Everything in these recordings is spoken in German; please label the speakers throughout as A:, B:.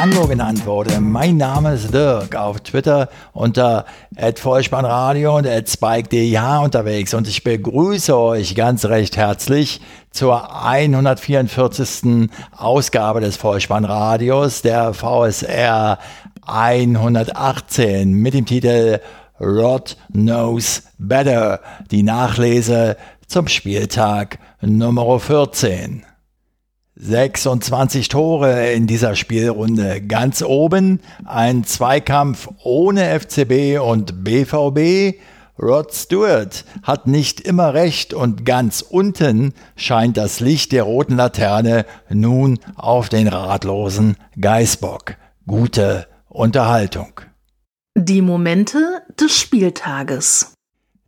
A: Tango genannt wurde. Mein Name ist Dirk, auf Twitter unter @vollspannradio und @spike.dh unterwegs und ich begrüße euch ganz recht herzlich zur 144. Ausgabe des Vollspannradios der VSR 118 mit dem Titel Rod Knows Better, die Nachlese zum Spieltag Nummer 14. 26 Tore in dieser Spielrunde. Ganz oben ein Zweikampf ohne FCB und BVB. Rod Stewart hat nicht immer recht und ganz unten scheint das Licht der roten Laterne nun auf den ratlosen Geißbock. Gute Unterhaltung.
B: Die Momente des Spieltages.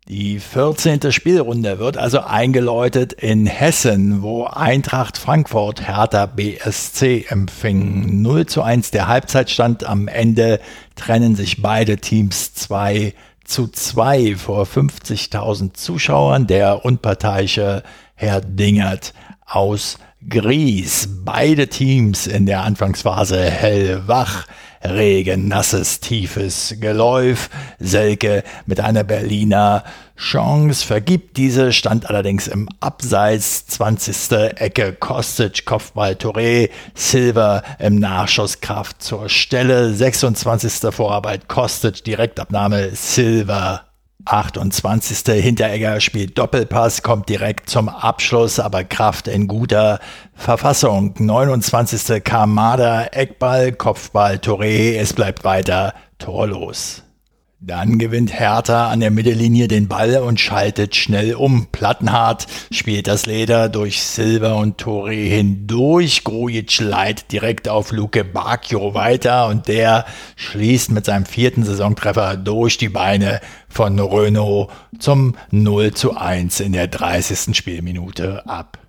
A: Die 14. Spielrunde wird also eingeläutet in Hessen, wo Eintracht Frankfurt Hertha BSC empfing. 0 zu 1 der Halbzeitstand. Am Ende trennen sich beide Teams 2 zu 2 vor 50.000 Zuschauern. Der unparteiische Herr Dingert aus Gries. Beide Teams in der Anfangsphase hellwach. Regen, nasses, tiefes Geläuf. Selke mit einer Berliner Chance vergibt diese, stand allerdings im Abseits. 20. Ecke Kostic, Kopfball Touré, Silver im Nachschuss Kraft zur Stelle. 26. Vorarbeit Kostic, Direktabnahme Silver 28. Hinteregger spielt Doppelpass, kommt direkt zum Abschluss, aber Kraft in guter Verfassung. 29. Kamada, Eckball, Kopfball, Touré, es bleibt weiter torlos. Dann gewinnt Hertha an der Mittellinie den Ball und schaltet schnell um. Plattenhardt spielt das Leder durch Silver und Touré hindurch. Grujic leitet direkt auf Luke Bacchio weiter und der schließt mit seinem vierten Saisontreffer durch die Beine von Renault zum 0 zu 1 in der 30. Spielminute ab.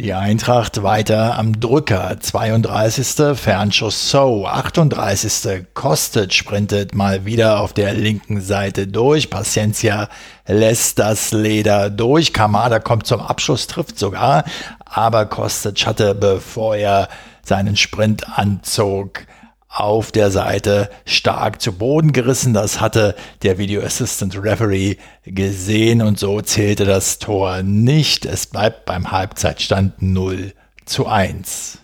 A: Die Eintracht weiter am Drücker. 32. Fernschuss So. 38. Kostet sprintet mal wieder auf der linken Seite durch. Paciencia lässt das Leder durch. Kamada kommt zum Abschluss, trifft sogar. Aber Kostic hatte, bevor er seinen Sprint anzog, auf der Seite stark zu Boden gerissen. Das hatte der Video Assistant Referee gesehen und so zählte das Tor nicht. Es bleibt beim Halbzeitstand 0 zu 1.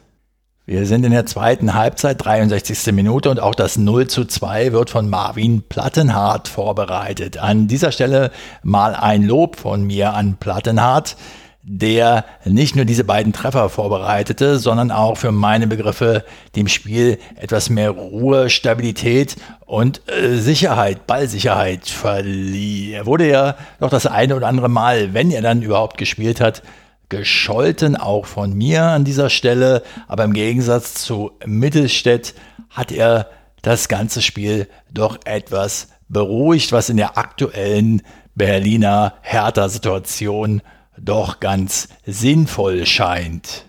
A: Wir sind in der zweiten Halbzeit, 63. Minute und auch das 0 zu 2 wird von Marvin Plattenhardt vorbereitet. An dieser Stelle mal ein Lob von mir an Plattenhardt der nicht nur diese beiden Treffer vorbereitete, sondern auch für meine Begriffe dem Spiel etwas mehr Ruhe, Stabilität und äh, Sicherheit, Ballsicherheit verlieh. Er wurde ja doch das eine oder andere Mal, wenn er dann überhaupt gespielt hat, gescholten, auch von mir an dieser Stelle. Aber im Gegensatz zu Mittelstädt hat er das ganze Spiel doch etwas beruhigt, was in der aktuellen Berliner Hertha-Situation doch ganz sinnvoll scheint.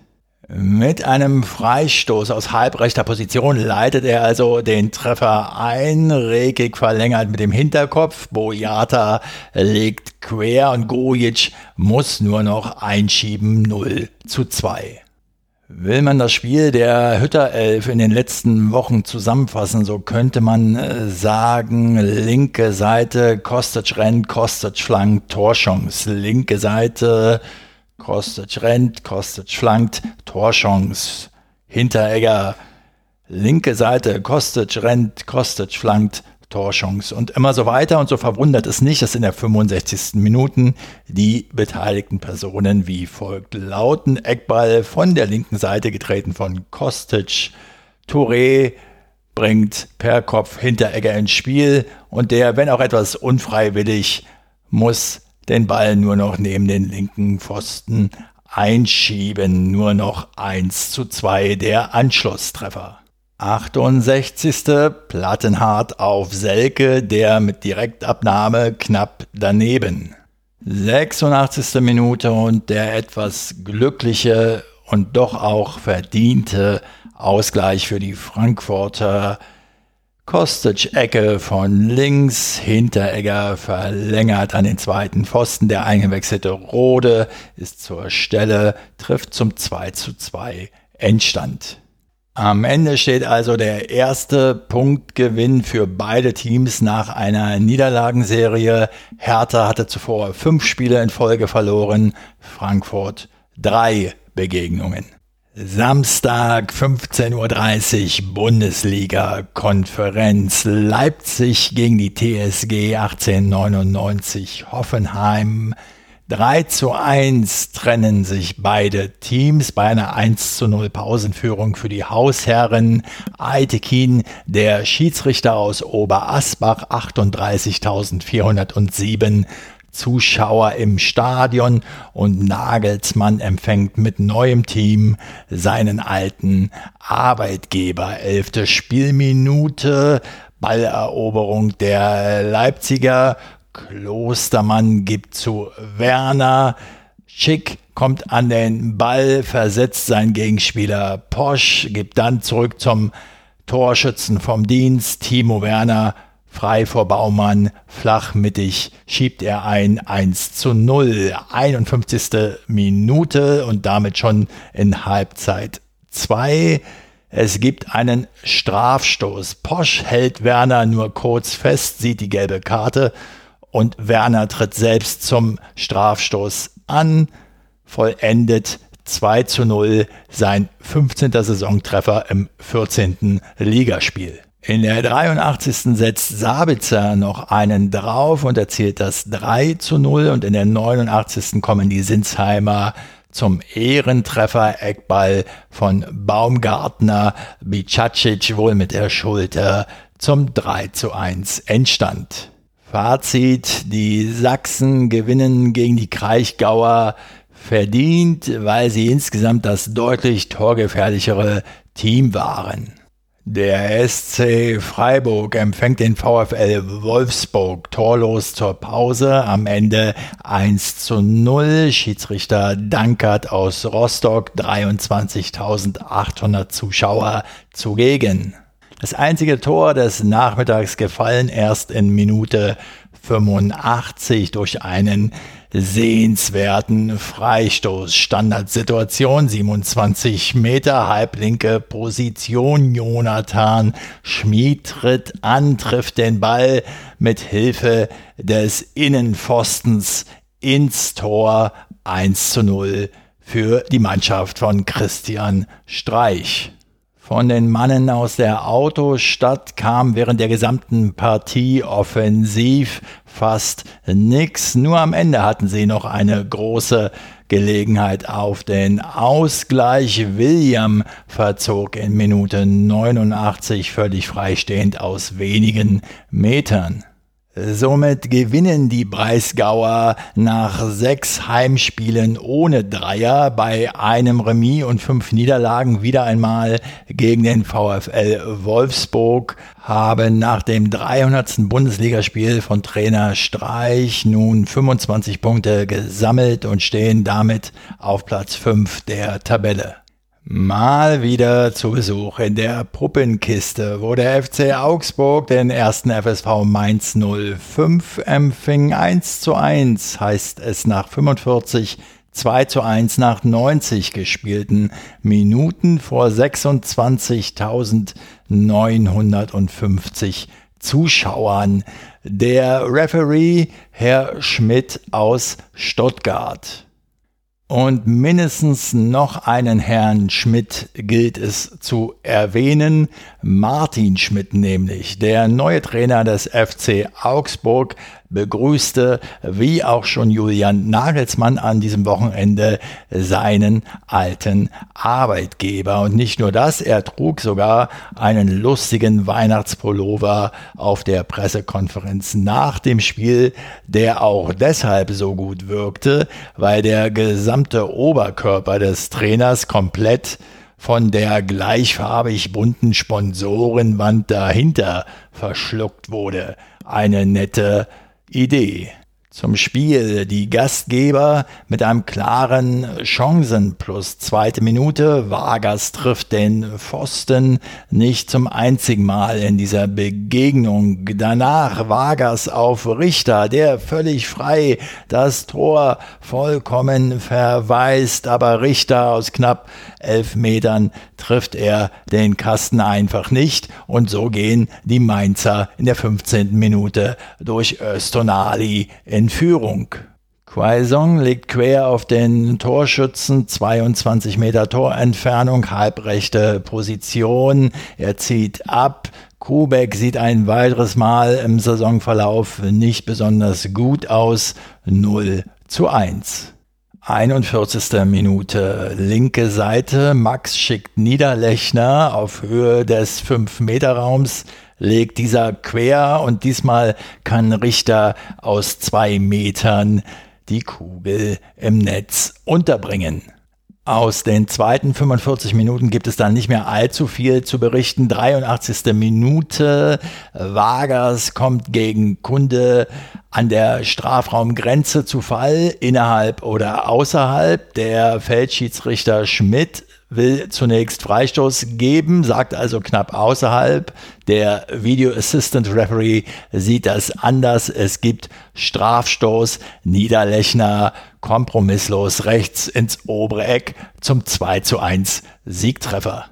A: Mit einem Freistoß aus halbrechter Position leitet er also den Treffer ein, regig verlängert mit dem Hinterkopf. Boyata legt quer und Gojic muss nur noch einschieben 0 zu 2. Will man das Spiel der Hütterelf in den letzten Wochen zusammenfassen, so könnte man äh, sagen, linke Seite, Kostic rennt, Kostic flankt, Torchance. Linke Seite, Kostic rennt, Kostic flankt, Torchance. Hinteregger, linke Seite, Kostic rennt, Kostic flankt, Torchance und immer so weiter. Und so verwundert es nicht, dass in der 65. Minuten die beteiligten Personen wie folgt lauten. Eckball von der linken Seite getreten von Kostic. Touré bringt per Kopf Hinteregger ins Spiel und der, wenn auch etwas unfreiwillig, muss den Ball nur noch neben den linken Pfosten einschieben. Nur noch 1 zu 2 der Anschlusstreffer. 68. Plattenhardt auf Selke, der mit Direktabnahme knapp daneben. 86. Minute und der etwas glückliche und doch auch verdiente Ausgleich für die Frankfurter. Kostic-Ecke von links, Hinteregger verlängert an den zweiten Pfosten. Der eingewechselte Rode ist zur Stelle, trifft zum 2 zu 2 Endstand. Am Ende steht also der erste Punktgewinn für beide Teams nach einer Niederlagenserie. Hertha hatte zuvor fünf Spiele in Folge verloren, Frankfurt drei Begegnungen. Samstag 15.30 Uhr Bundesliga-Konferenz Leipzig gegen die TSG 1899 Hoffenheim. 3 zu 1 trennen sich beide Teams bei einer 1 zu 0 Pausenführung für die Hausherren. Aitekin, der Schiedsrichter aus Oberasbach, 38.407 Zuschauer im Stadion und Nagelsmann empfängt mit neuem Team seinen alten Arbeitgeber. Elfte Spielminute, Balleroberung der Leipziger Klostermann gibt zu Werner. Schick kommt an den Ball, versetzt seinen Gegenspieler Posch, gibt dann zurück zum Torschützen vom Dienst. Timo Werner frei vor Baumann, flach mittig schiebt er ein 1 zu 0. 51. Minute und damit schon in Halbzeit 2. Es gibt einen Strafstoß. Posch hält Werner nur kurz fest, sieht die gelbe Karte und Werner tritt selbst zum Strafstoß an, vollendet 2 zu 0 sein 15. Saisontreffer im 14. Ligaspiel. In der 83. setzt Sabitzer noch einen drauf und erzielt das 3 zu 0 und in der 89. kommen die Sinsheimer zum Ehrentreffer Eckball von Baumgartner, Bicacic wohl mit der Schulter zum 3 zu 1 Endstand. Fazit, die Sachsen gewinnen gegen die Kraichgauer verdient, weil sie insgesamt das deutlich torgefährlichere Team waren. Der SC Freiburg empfängt den VfL Wolfsburg torlos zur Pause. Am Ende 1 zu 0. Schiedsrichter Dankert aus Rostock, 23.800 Zuschauer zugegen. Das einzige Tor des Nachmittags gefallen erst in Minute 85 durch einen sehenswerten Freistoß. Standardsituation 27 Meter, halblinke Position. Jonathan Schmid tritt an, trifft den Ball mit Hilfe des Innenpfostens ins Tor 1 zu 0 für die Mannschaft von Christian Streich. Von den Mannen aus der Autostadt kam während der gesamten Partie offensiv fast nichts. Nur am Ende hatten sie noch eine große Gelegenheit auf den Ausgleich. William verzog in Minute 89 völlig freistehend aus wenigen Metern. Somit gewinnen die Breisgauer nach sechs Heimspielen ohne Dreier bei einem Remis und fünf Niederlagen wieder einmal gegen den VfL Wolfsburg, haben nach dem 300. Bundesligaspiel von Trainer Streich nun 25 Punkte gesammelt und stehen damit auf Platz 5 der Tabelle. Mal wieder zu Besuch in der Puppenkiste, wo der FC Augsburg den ersten FSV Mainz 05 empfing. 1 zu 1 heißt es nach 45, 2 zu 1 nach 90 gespielten Minuten vor 26.950 Zuschauern. Der Referee Herr Schmidt aus Stuttgart. Und mindestens noch einen Herrn Schmidt gilt es zu erwähnen, Martin Schmidt nämlich, der neue Trainer des FC Augsburg, begrüßte, wie auch schon Julian Nagelsmann an diesem Wochenende, seinen alten Arbeitgeber. Und nicht nur das, er trug sogar einen lustigen Weihnachtspullover auf der Pressekonferenz nach dem Spiel, der auch deshalb so gut wirkte, weil der gesamte Oberkörper des Trainers komplett von der gleichfarbig bunten Sponsorenwand dahinter verschluckt wurde. Eine nette Idee. Zum Spiel. Die Gastgeber mit einem klaren Chancen plus zweite Minute. Vargas trifft den Pfosten nicht zum einzigen Mal in dieser Begegnung. Danach Vargas auf Richter, der völlig frei das Tor vollkommen verweist, aber Richter aus knapp elf Metern trifft er den Kasten einfach nicht und so gehen die Mainzer in der 15. Minute durch Östonali in Führung. Quaison liegt quer auf den Torschützen, 22 Meter Torentfernung, halbrechte Position. Er zieht ab. Kubek sieht ein weiteres Mal im Saisonverlauf nicht besonders gut aus. 0 zu 1. 41. Minute, linke Seite. Max schickt Niederlechner auf Höhe des 5-Meter-Raums, legt dieser quer und diesmal kann Richter aus zwei Metern die Kugel im Netz unterbringen. Aus den zweiten 45 Minuten gibt es dann nicht mehr allzu viel zu berichten. 83. Minute. Vargas kommt gegen Kunde an der Strafraumgrenze zu Fall, innerhalb oder außerhalb. Der Feldschiedsrichter Schmidt will zunächst Freistoß geben, sagt also knapp außerhalb. Der Video Assistant Referee sieht das anders. Es gibt Strafstoß. Niederlechner kompromisslos rechts ins obere Eck zum 2 zu 1 Siegtreffer.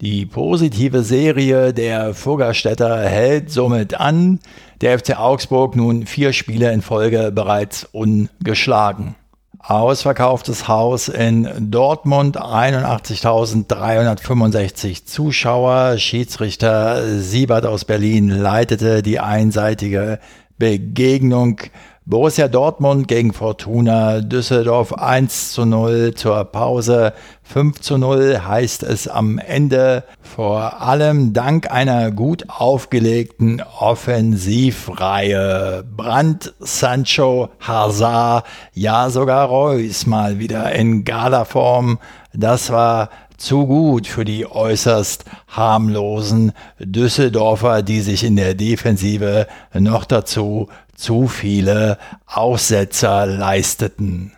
A: Die positive Serie der Fuggerstädter hält somit an. Der FC Augsburg nun vier Spiele in Folge bereits ungeschlagen. Ausverkauftes Haus in Dortmund, 81.365 Zuschauer. Schiedsrichter Siebert aus Berlin leitete die einseitige Begegnung. Borussia Dortmund gegen Fortuna Düsseldorf 1 zu 0 zur Pause. 5 zu 0 heißt es am Ende. Vor allem dank einer gut aufgelegten Offensivreihe. Brandt, Sancho, Hazard, ja sogar Reus mal wieder in Galaform. Das war zu gut für die äußerst harmlosen Düsseldorfer, die sich in der Defensive noch dazu zu viele Aussetzer leisteten.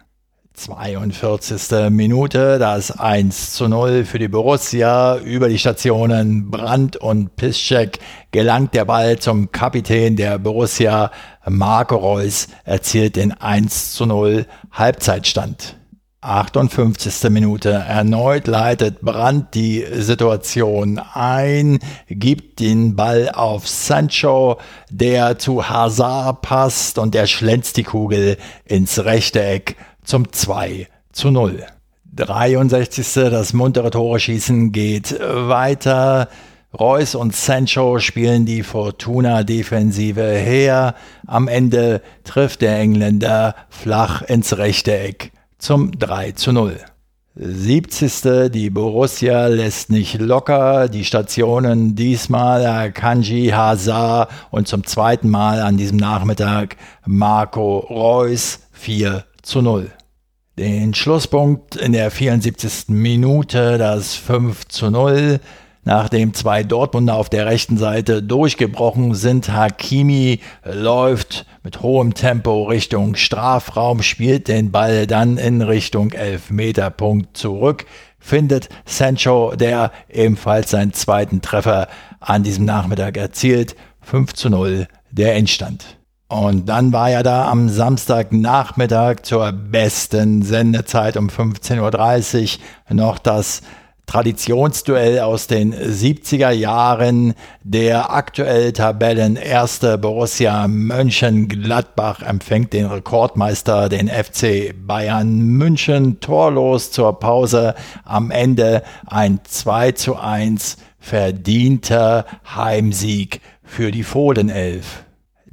A: 42. Minute, das 1 zu 0 für die Borussia. Über die Stationen Brandt und Piszczek gelangt der Ball zum Kapitän der Borussia. Marco Reus erzielt den 1 zu 0 Halbzeitstand. 58. Minute. Erneut leitet Brandt die Situation ein, gibt den Ball auf Sancho, der zu Hazard passt und der schlänzt die Kugel ins rechte Eck zum 2 zu 0. 63. Das muntere Tore schießen geht weiter. Reus und Sancho spielen die Fortuna-Defensive her. Am Ende trifft der Engländer flach ins rechte Eck zum 3 zu 0. 70. Die Borussia lässt nicht locker. Die Stationen diesmal Kanji Hazard und zum zweiten Mal an diesem Nachmittag Marco Reus 4 zu 0. Den Schlusspunkt in der 74. Minute, das 5 zu 0. Nachdem zwei Dortmunder auf der rechten Seite durchgebrochen sind, Hakimi läuft mit hohem Tempo Richtung Strafraum, spielt den Ball dann in Richtung Elfmeterpunkt zurück, findet Sancho, der ebenfalls seinen zweiten Treffer an diesem Nachmittag erzielt. 5 zu 0 der Endstand. Und dann war ja da am Samstagnachmittag zur besten Sendezeit um 15.30 Uhr noch das Traditionsduell aus den 70er Jahren. Der aktuell Tabellenerste Borussia Mönchengladbach empfängt den Rekordmeister, den FC Bayern München, torlos zur Pause. Am Ende ein 2 zu 1 verdienter Heimsieg für die Fohlenelf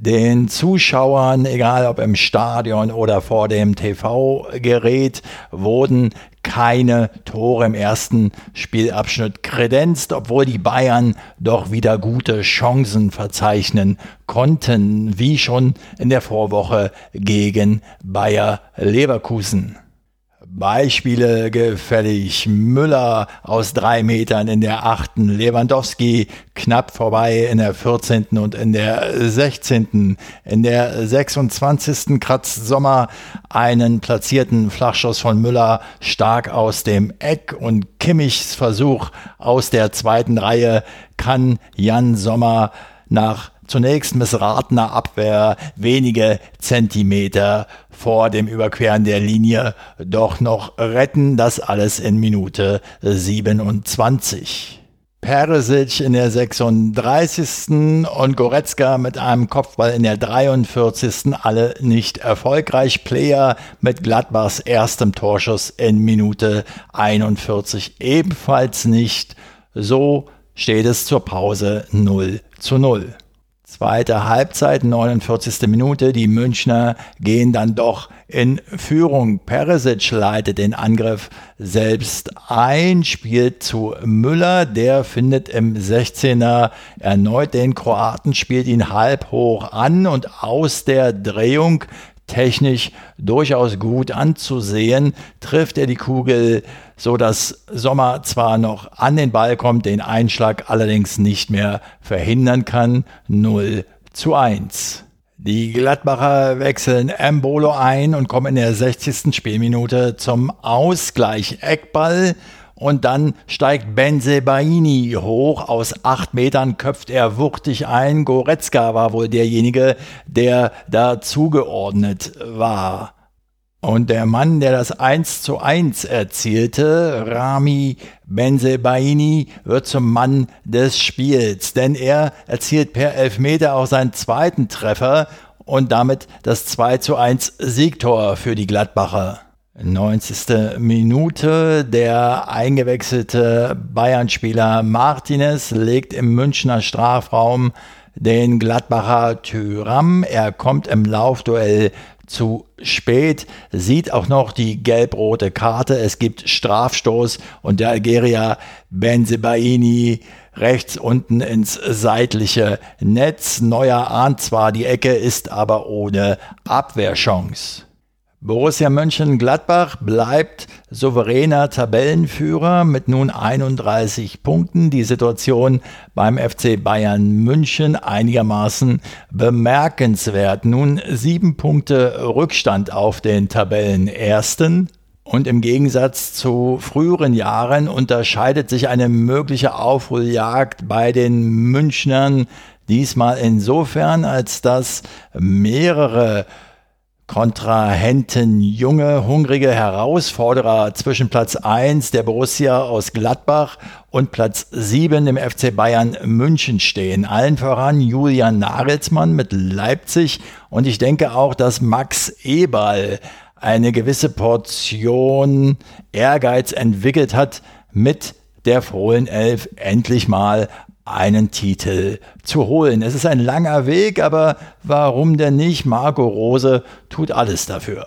A: den Zuschauern, egal ob im Stadion oder vor dem TV-Gerät, wurden keine Tore im ersten Spielabschnitt kredenzt, obwohl die Bayern doch wieder gute Chancen verzeichnen konnten, wie schon in der Vorwoche gegen Bayer Leverkusen. Beispiele gefällig. Müller aus drei Metern in der achten, Lewandowski knapp vorbei in der 14. und in der 16. In der 26. kratzt Sommer einen platzierten Flachschuss von Müller stark aus dem Eck und Kimmichs Versuch aus der zweiten Reihe kann Jan Sommer nach zunächst missratener Abwehr wenige Zentimeter vor dem Überqueren der Linie doch noch retten. Das alles in Minute 27. Peresic in der 36. und Goretzka mit einem Kopfball in der 43. alle nicht erfolgreich. Player mit Gladbachs erstem Torschuss in Minute 41 ebenfalls nicht. So steht es zur Pause 0 zu 0. Zweite Halbzeit, 49. Minute. Die Münchner gehen dann doch in Führung. Peresic leitet den Angriff selbst ein, spielt zu Müller. Der findet im 16er erneut den Kroaten, spielt ihn halb hoch an und aus der Drehung technisch durchaus gut anzusehen, trifft er die Kugel, so dass Sommer zwar noch an den Ball kommt, den Einschlag allerdings nicht mehr verhindern kann. 0 zu 1. Die Gladbacher wechseln Embolo ein und kommen in der 60. Spielminute zum Ausgleich. Eckball und dann steigt Benzebaini hoch. Aus acht Metern köpft er wuchtig ein. Goretzka war wohl derjenige, der da zugeordnet war. Und der Mann, der das 1 zu 1 erzielte, Rami Benzebaini, wird zum Mann des Spiels, denn er erzielt per Elfmeter auch seinen zweiten Treffer und damit das 2 zu 1 Siegtor für die Gladbacher. 90. Minute. Der eingewechselte Bayern-Spieler Martinez legt im Münchner Strafraum den Gladbacher Tyram. Er kommt im Laufduell zu spät, sieht auch noch die gelb-rote Karte. Es gibt Strafstoß und der Algerier Benzebaini rechts unten ins seitliche Netz. Neuer ahnt zwar die Ecke, ist aber ohne Abwehrchance. Borussia Mönchengladbach bleibt souveräner Tabellenführer mit nun 31 Punkten. Die Situation beim FC Bayern München einigermaßen bemerkenswert. Nun sieben Punkte Rückstand auf den Tabellenersten. Und im Gegensatz zu früheren Jahren unterscheidet sich eine mögliche Aufholjagd bei den Münchnern diesmal insofern, als dass mehrere Kontrahenten junge, hungrige Herausforderer zwischen Platz 1 der Borussia aus Gladbach und Platz 7 im FC Bayern München stehen. Allen voran Julian Nagelsmann mit Leipzig und ich denke auch, dass Max Eberl eine gewisse Portion Ehrgeiz entwickelt hat, mit der Fohlen Elf endlich mal einen Titel zu holen. Es ist ein langer Weg, aber warum denn nicht? Marco Rose tut alles dafür.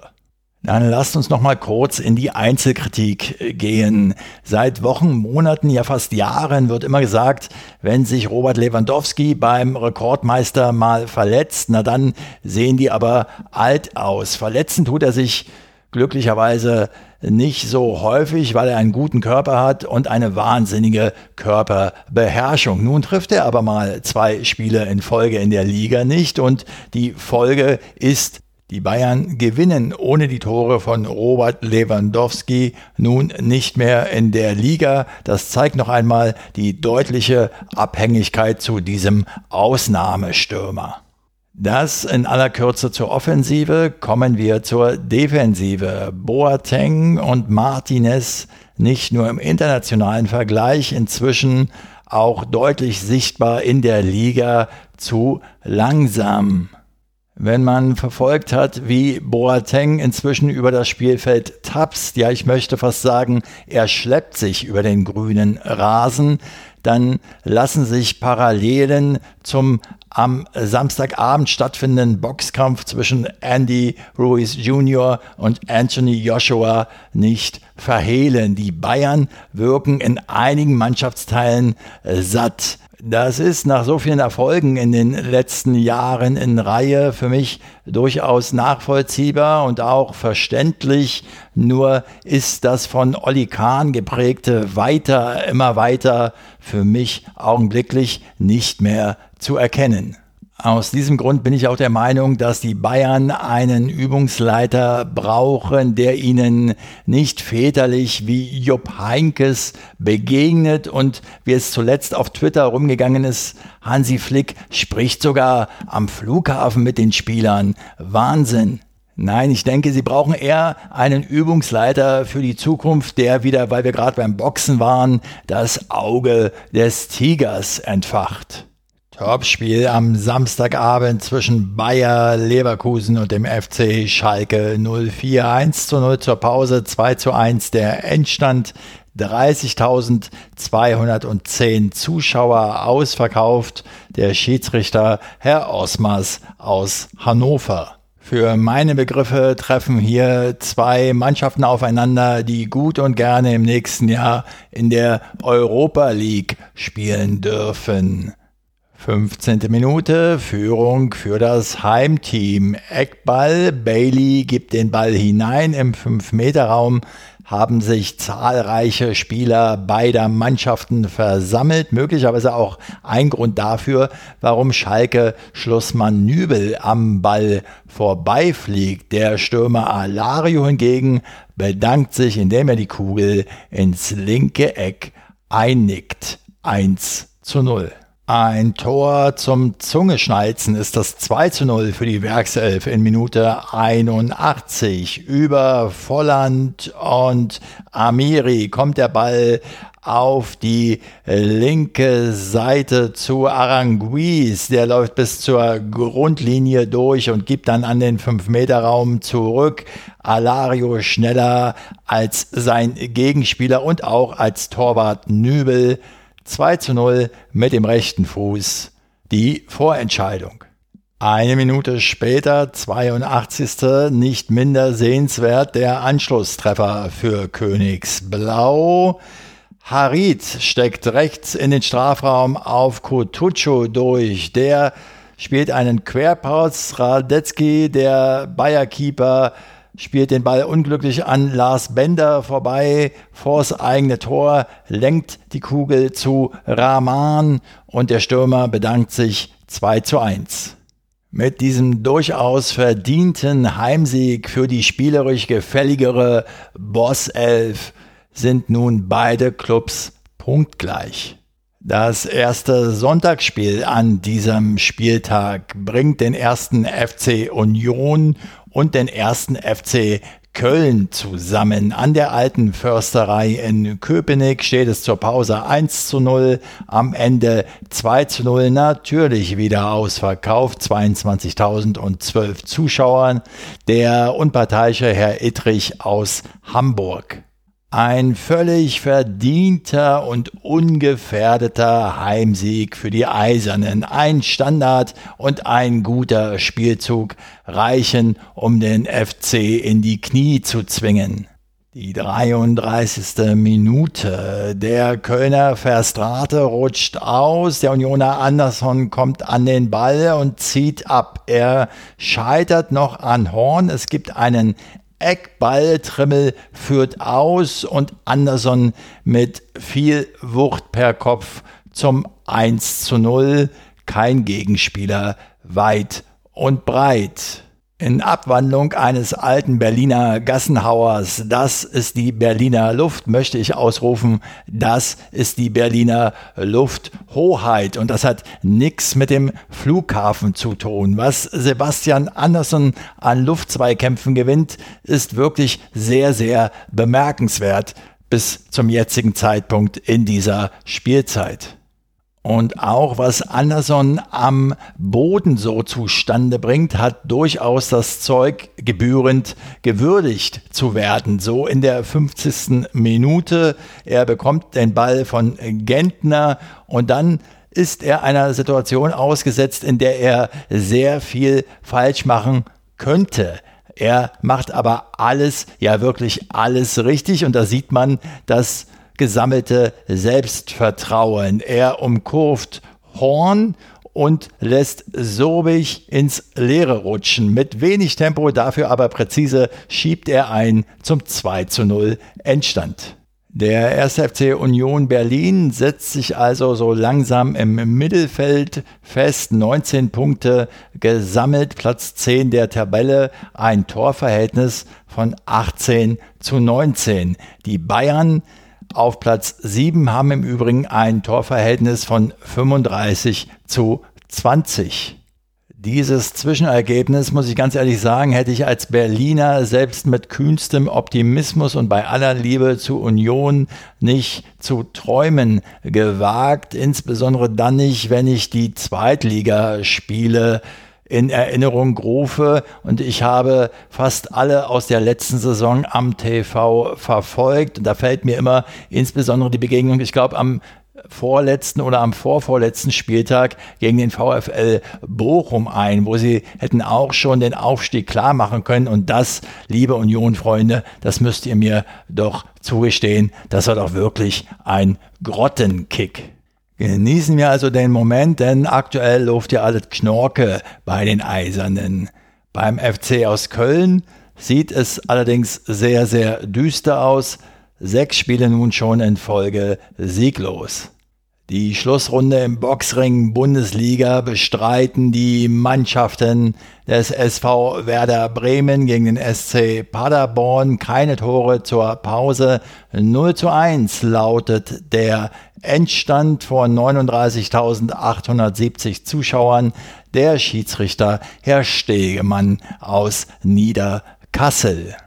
A: Dann lasst uns noch mal kurz in die Einzelkritik gehen. Seit Wochen, Monaten, ja fast Jahren wird immer gesagt, wenn sich Robert Lewandowski beim Rekordmeister mal verletzt, na dann sehen die aber alt aus. Verletzen tut er sich glücklicherweise nicht so häufig, weil er einen guten Körper hat und eine wahnsinnige Körperbeherrschung. Nun trifft er aber mal zwei Spiele in Folge in der Liga nicht und die Folge ist die Bayern gewinnen ohne die Tore von Robert Lewandowski nun nicht mehr in der Liga. Das zeigt noch einmal die deutliche Abhängigkeit zu diesem Ausnahmestürmer. Das in aller Kürze zur Offensive. Kommen wir zur Defensive. Boateng und Martinez nicht nur im internationalen Vergleich, inzwischen auch deutlich sichtbar in der Liga zu langsam. Wenn man verfolgt hat, wie Boateng inzwischen über das Spielfeld tapst, ja ich möchte fast sagen, er schleppt sich über den grünen Rasen, dann lassen sich Parallelen zum am Samstagabend stattfindenden Boxkampf zwischen Andy Ruiz Jr. und Anthony Joshua nicht verhehlen. Die Bayern wirken in einigen Mannschaftsteilen satt. Das ist nach so vielen Erfolgen in den letzten Jahren in Reihe für mich durchaus nachvollziehbar und auch verständlich. Nur ist das von Olli Kahn geprägte Weiter, immer weiter für mich augenblicklich nicht mehr zu erkennen. Aus diesem Grund bin ich auch der Meinung, dass die Bayern einen Übungsleiter brauchen, der ihnen nicht väterlich wie Jupp Heinkes begegnet und wie es zuletzt auf Twitter rumgegangen ist, Hansi Flick spricht sogar am Flughafen mit den Spielern. Wahnsinn. Nein, ich denke, sie brauchen eher einen Übungsleiter für die Zukunft, der wieder, weil wir gerade beim Boxen waren, das Auge des Tigers entfacht. Topspiel am Samstagabend zwischen Bayer Leverkusen und dem FC Schalke 04. 1 zu 0 zur Pause, 2 zu 1 der Endstand. 30.210 Zuschauer ausverkauft. Der Schiedsrichter Herr Osmers aus Hannover. Für meine Begriffe treffen hier zwei Mannschaften aufeinander, die gut und gerne im nächsten Jahr in der Europa League spielen dürfen. 15. Minute, Führung für das Heimteam. Eckball, Bailey gibt den Ball hinein im 5-Meter-Raum, haben sich zahlreiche Spieler beider Mannschaften versammelt. Möglicherweise auch ein Grund dafür, warum Schalke Schlussmann Nübel am Ball vorbeifliegt. Der Stürmer Alario hingegen bedankt sich, indem er die Kugel ins linke Eck einnickt. 1 zu 0. Ein Tor zum Zungeschnalzen ist das 2 zu 0 für die Werkself in Minute 81. Über Volland und Amiri kommt der Ball auf die linke Seite zu Aranguiz. Der läuft bis zur Grundlinie durch und gibt dann an den 5-Meter-Raum zurück. Alario schneller als sein Gegenspieler und auch als Torwart Nübel. 2 zu 0 mit dem rechten Fuß die Vorentscheidung. Eine Minute später, 82. nicht minder sehenswert, der Anschlusstreffer für Königsblau. Harit steckt rechts in den Strafraum auf Kutucu durch. Der spielt einen Querpass. Radetzky, der Bayer-Keeper, spielt den Ball unglücklich an Lars Bender vorbei, vors eigene Tor, lenkt die Kugel zu Rahman und der Stürmer bedankt sich 2 zu 1. Mit diesem durchaus verdienten Heimsieg für die spielerisch gefälligere Boss 11 sind nun beide Clubs punktgleich. Das erste Sonntagsspiel an diesem Spieltag bringt den ersten FC Union und den ersten FC Köln zusammen. An der alten Försterei in Köpenick steht es zur Pause 1 zu 0, am Ende 2 zu 0, natürlich wieder ausverkauft, 22.012 Zuschauern. Der unparteiische Herr Ittrich aus Hamburg. Ein völlig verdienter und ungefährdeter Heimsieg für die Eisernen. Ein Standard und ein guter Spielzug reichen, um den FC in die Knie zu zwingen. Die 33. Minute. Der Kölner Verstrate rutscht aus. Der Unioner Andersson kommt an den Ball und zieht ab. Er scheitert noch an Horn. Es gibt einen Eckball, Trimmel führt aus und Anderson mit viel Wucht per Kopf zum 1 zu 0. Kein Gegenspieler weit und breit in Abwandlung eines alten Berliner Gassenhauers. Das ist die Berliner Luft, möchte ich ausrufen. Das ist die Berliner Lufthoheit. Und das hat nichts mit dem Flughafen zu tun. Was Sebastian Andersson an Luftzweikämpfen gewinnt, ist wirklich sehr, sehr bemerkenswert bis zum jetzigen Zeitpunkt in dieser Spielzeit. Und auch was Anderson am Boden so zustande bringt, hat durchaus das Zeug gebührend gewürdigt zu werden. So in der 50. Minute. Er bekommt den Ball von Gentner und dann ist er einer Situation ausgesetzt, in der er sehr viel falsch machen könnte. Er macht aber alles, ja wirklich alles richtig und da sieht man das gesammelte Selbstvertrauen. Er umkurvt Horn und lässt Sobich ins Leere rutschen. Mit wenig Tempo, dafür aber präzise, schiebt er ein zum 2 zu 0 Endstand. Der 1. FC Union Berlin setzt sich also so langsam im Mittelfeld fest. 19 Punkte gesammelt, Platz 10 der Tabelle, ein Torverhältnis von 18 zu 19. Die Bayern auf Platz 7 haben im Übrigen ein Torverhältnis von 35 zu 20. Dieses Zwischenergebnis, muss ich ganz ehrlich sagen, hätte ich als Berliner selbst mit kühnstem Optimismus und bei aller Liebe zu Union nicht zu träumen gewagt. Insbesondere dann nicht, wenn ich die Zweitligaspiele in Erinnerung rufe und ich habe fast alle aus der letzten Saison am TV verfolgt und da fällt mir immer insbesondere die Begegnung, ich glaube am vorletzten oder am vorvorletzten Spieltag gegen den VfL Bochum ein, wo sie hätten auch schon den Aufstieg klar machen können. Und das, liebe Union-Freunde, das müsst ihr mir doch zugestehen, das war doch wirklich ein Grottenkick. Genießen wir also den Moment, denn aktuell läuft ja alles Knorke bei den Eisernen. Beim FC aus Köln sieht es allerdings sehr, sehr düster aus. Sechs Spiele nun schon in Folge sieglos. Die Schlussrunde im Boxring Bundesliga bestreiten die Mannschaften des SV Werder Bremen gegen den SC Paderborn. Keine Tore zur Pause. 0 zu 1 lautet der Endstand vor 39.870 Zuschauern. Der Schiedsrichter Herr Stegemann aus Niederkassel.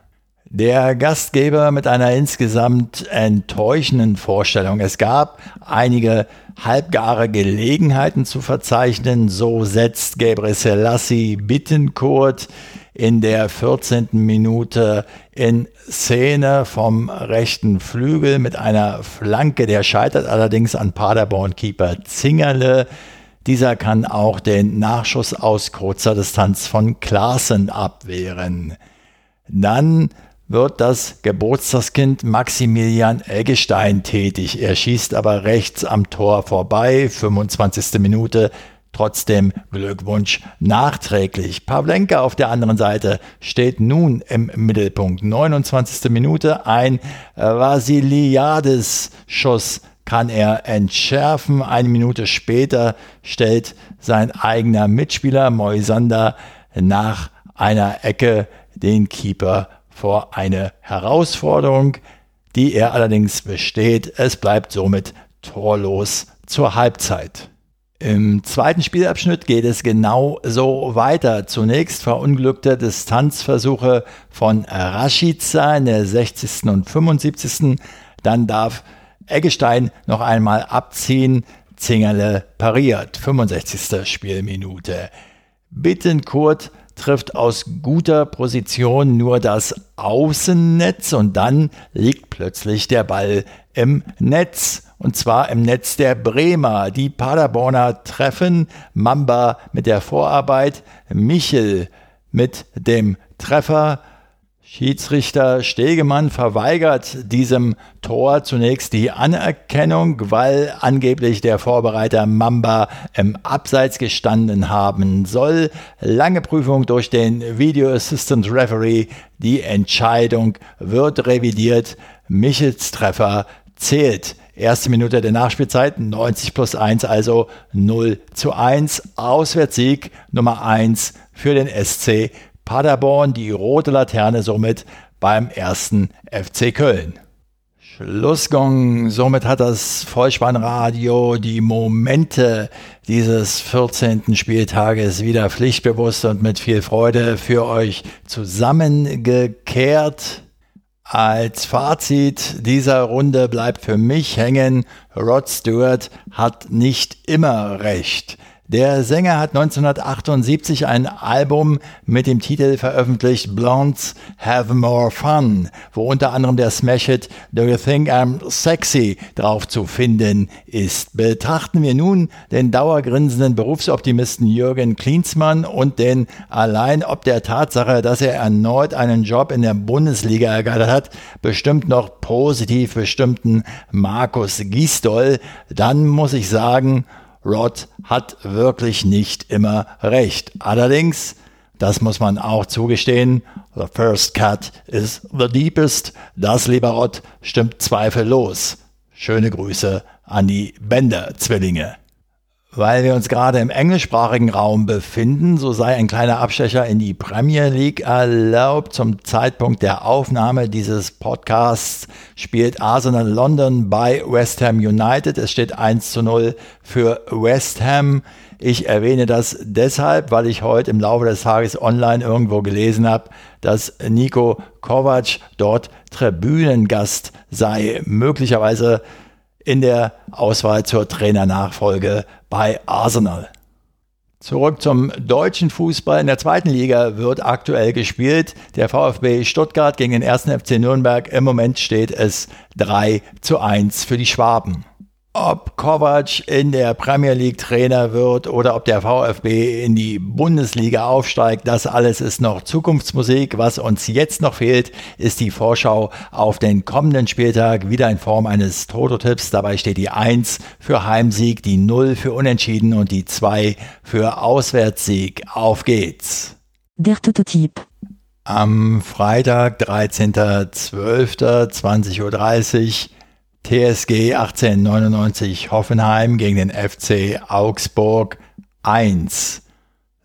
A: Der Gastgeber mit einer insgesamt enttäuschenden Vorstellung. Es gab einige halbgare Gelegenheiten zu verzeichnen. So setzt Gabriel Selassie Bittenkurt in der 14. Minute in Szene vom rechten Flügel mit einer Flanke. Der scheitert allerdings an Paderborn-Keeper Zingerle. Dieser kann auch den Nachschuss aus kurzer Distanz von Klaassen abwehren. Dann wird das Geburtstagskind Maximilian Eggestein tätig. Er schießt aber rechts am Tor vorbei, 25. Minute. Trotzdem Glückwunsch nachträglich. Pavlenka auf der anderen Seite steht nun im Mittelpunkt. 29. Minute ein Vasiliades-Schuss kann er entschärfen. Eine Minute später stellt sein eigener Mitspieler Moisander nach einer Ecke den Keeper vor eine Herausforderung, die er allerdings besteht. Es bleibt somit torlos zur Halbzeit. Im zweiten Spielabschnitt geht es genau so weiter. Zunächst verunglückte Distanzversuche von Rashica in der 60. und 75. Dann darf Eggestein noch einmal abziehen. Zingerle pariert. 65. Spielminute. Bittenkurt trifft aus guter Position nur das Außennetz und dann liegt plötzlich der Ball im Netz. Und zwar im Netz der Bremer. Die Paderborner treffen Mamba mit der Vorarbeit, Michel mit dem Treffer Schiedsrichter Stegemann verweigert diesem Tor zunächst die Anerkennung, weil angeblich der Vorbereiter Mamba im Abseits gestanden haben soll. Lange Prüfung durch den Video Assistant Referee. Die Entscheidung wird revidiert. Michels Treffer zählt. Erste Minute der Nachspielzeit, 90 plus 1, also 0 zu 1. Auswärtssieg Nummer 1 für den SC Paderborn die rote Laterne somit beim ersten FC Köln. Schlussgong. Somit hat das Vollspannradio die Momente dieses 14. Spieltages wieder pflichtbewusst und mit viel Freude für euch zusammengekehrt. Als Fazit dieser Runde bleibt für mich hängen, Rod Stewart hat nicht immer recht. Der Sänger hat 1978 ein Album mit dem Titel veröffentlicht Blondes Have More Fun, wo unter anderem der Smash-Hit Do You Think I'm Sexy drauf zu finden ist. Betrachten wir nun den dauergrinsenden Berufsoptimisten Jürgen Klinsmann und den allein ob der Tatsache, dass er erneut einen Job in der Bundesliga ergattert hat, bestimmt noch positiv bestimmten Markus Gisdol, dann muss ich sagen, Rod hat wirklich nicht immer recht. Allerdings, das muss man auch zugestehen, the first cut is the deepest. Das, lieber Rod, stimmt zweifellos. Schöne Grüße an die Bender-Zwillinge. Weil wir uns gerade im englischsprachigen Raum befinden, so sei ein kleiner Abstecher in die Premier League erlaubt. Zum Zeitpunkt der Aufnahme dieses Podcasts spielt Arsenal London bei West Ham United. Es steht 1 zu 0 für West Ham. Ich erwähne das deshalb, weil ich heute im Laufe des Tages online irgendwo gelesen habe, dass Nico Kovac dort Tribünengast sei. Möglicherweise in der Auswahl zur Trainernachfolge bei Arsenal. Zurück zum deutschen Fußball. In der zweiten Liga wird aktuell gespielt. Der VfB Stuttgart gegen den 1. FC Nürnberg. Im Moment steht es 3 zu 1 für die Schwaben. Ob Kovac in der Premier League Trainer wird oder ob der VfB in die Bundesliga aufsteigt, das alles ist noch Zukunftsmusik. Was uns jetzt noch fehlt, ist die Vorschau auf den kommenden Spieltag, wieder in Form eines Toto-Tipps. Dabei steht die 1 für Heimsieg, die 0 für Unentschieden und die 2 für Auswärtssieg. Auf geht's!
C: Der Toto-Tipp.
A: Am Freitag, 13.12.20.30 Uhr TSG 1899 Hoffenheim gegen den FC Augsburg 1.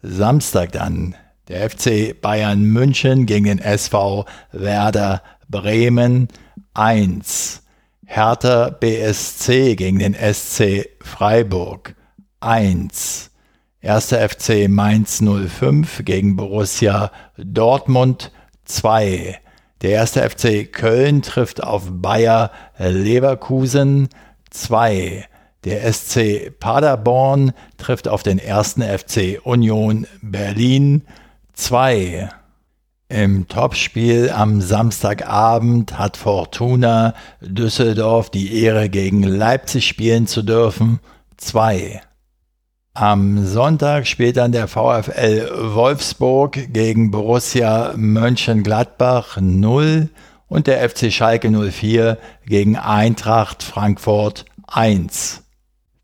A: Samstag dann der FC Bayern München gegen den SV Werder Bremen 1. Hertha BSC gegen den SC Freiburg 1. Erster FC Mainz 05 gegen Borussia Dortmund 2. Der erste FC Köln trifft auf Bayer Leverkusen 2. Der SC Paderborn trifft auf den ersten FC Union Berlin 2. Im Topspiel am Samstagabend hat Fortuna Düsseldorf die Ehre gegen Leipzig spielen zu dürfen 2. Am Sonntag spielt dann der VfL Wolfsburg gegen Borussia Mönchengladbach 0 und der FC Schalke 04 gegen Eintracht Frankfurt 1.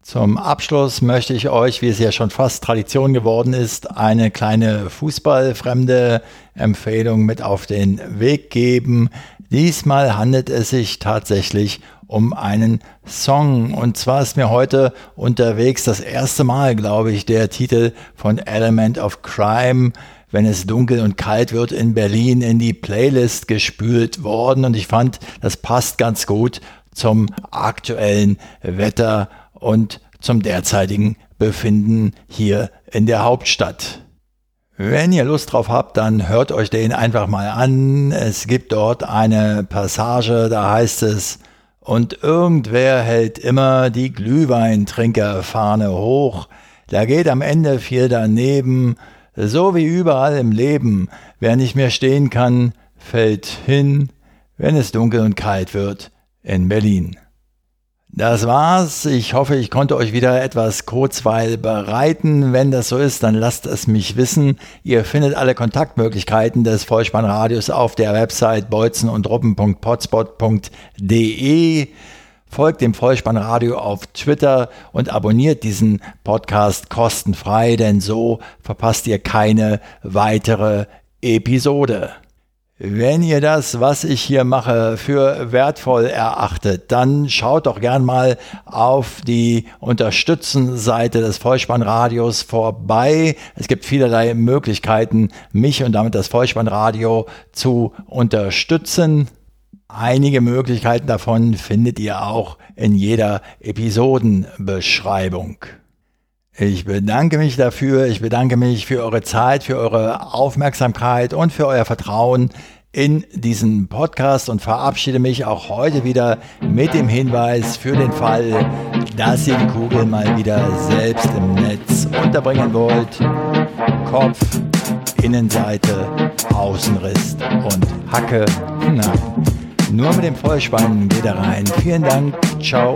A: Zum Abschluss möchte ich euch, wie es ja schon fast Tradition geworden ist, eine kleine fußballfremde Empfehlung mit auf den Weg geben. Diesmal handelt es sich tatsächlich um einen Song. Und zwar ist mir heute unterwegs das erste Mal, glaube ich, der Titel von Element of Crime wenn es dunkel und kalt wird in Berlin in die Playlist gespült worden und ich fand, das passt ganz gut zum aktuellen Wetter und zum derzeitigen Befinden hier in der Hauptstadt. Wenn ihr Lust drauf habt, dann hört euch den einfach mal an. Es gibt dort eine Passage, da heißt es, und irgendwer hält immer die Glühweintrinkerfahne hoch. Da geht am Ende viel daneben, so wie überall im Leben. Wer nicht mehr stehen kann, fällt hin, wenn es dunkel und kalt wird in Berlin. Das war's. Ich hoffe, ich konnte euch wieder etwas Kurzweil bereiten. Wenn das so ist, dann lasst es mich wissen. Ihr findet alle Kontaktmöglichkeiten des Vollspannradios auf der Website bolzenundruppen.potspot.de. Folgt dem Vollspannradio auf Twitter und abonniert diesen Podcast kostenfrei, denn so verpasst ihr keine weitere Episode. Wenn ihr das, was ich hier mache, für wertvoll erachtet, dann schaut doch gern mal auf die Unterstützen-Seite des Vollspannradios vorbei. Es gibt vielerlei Möglichkeiten, mich und damit das Vollspannradio zu unterstützen. Einige Möglichkeiten davon findet ihr auch in jeder Episodenbeschreibung. Ich bedanke mich dafür, ich bedanke mich für eure Zeit, für eure Aufmerksamkeit und für euer Vertrauen in diesen Podcast und verabschiede mich auch heute wieder mit dem Hinweis für den Fall, dass ihr die Kugel mal wieder selbst im Netz unterbringen wollt, Kopf, Innenseite, Außenriss und Hacke, nein, nur mit dem Vollspann geht er rein. Vielen Dank, ciao.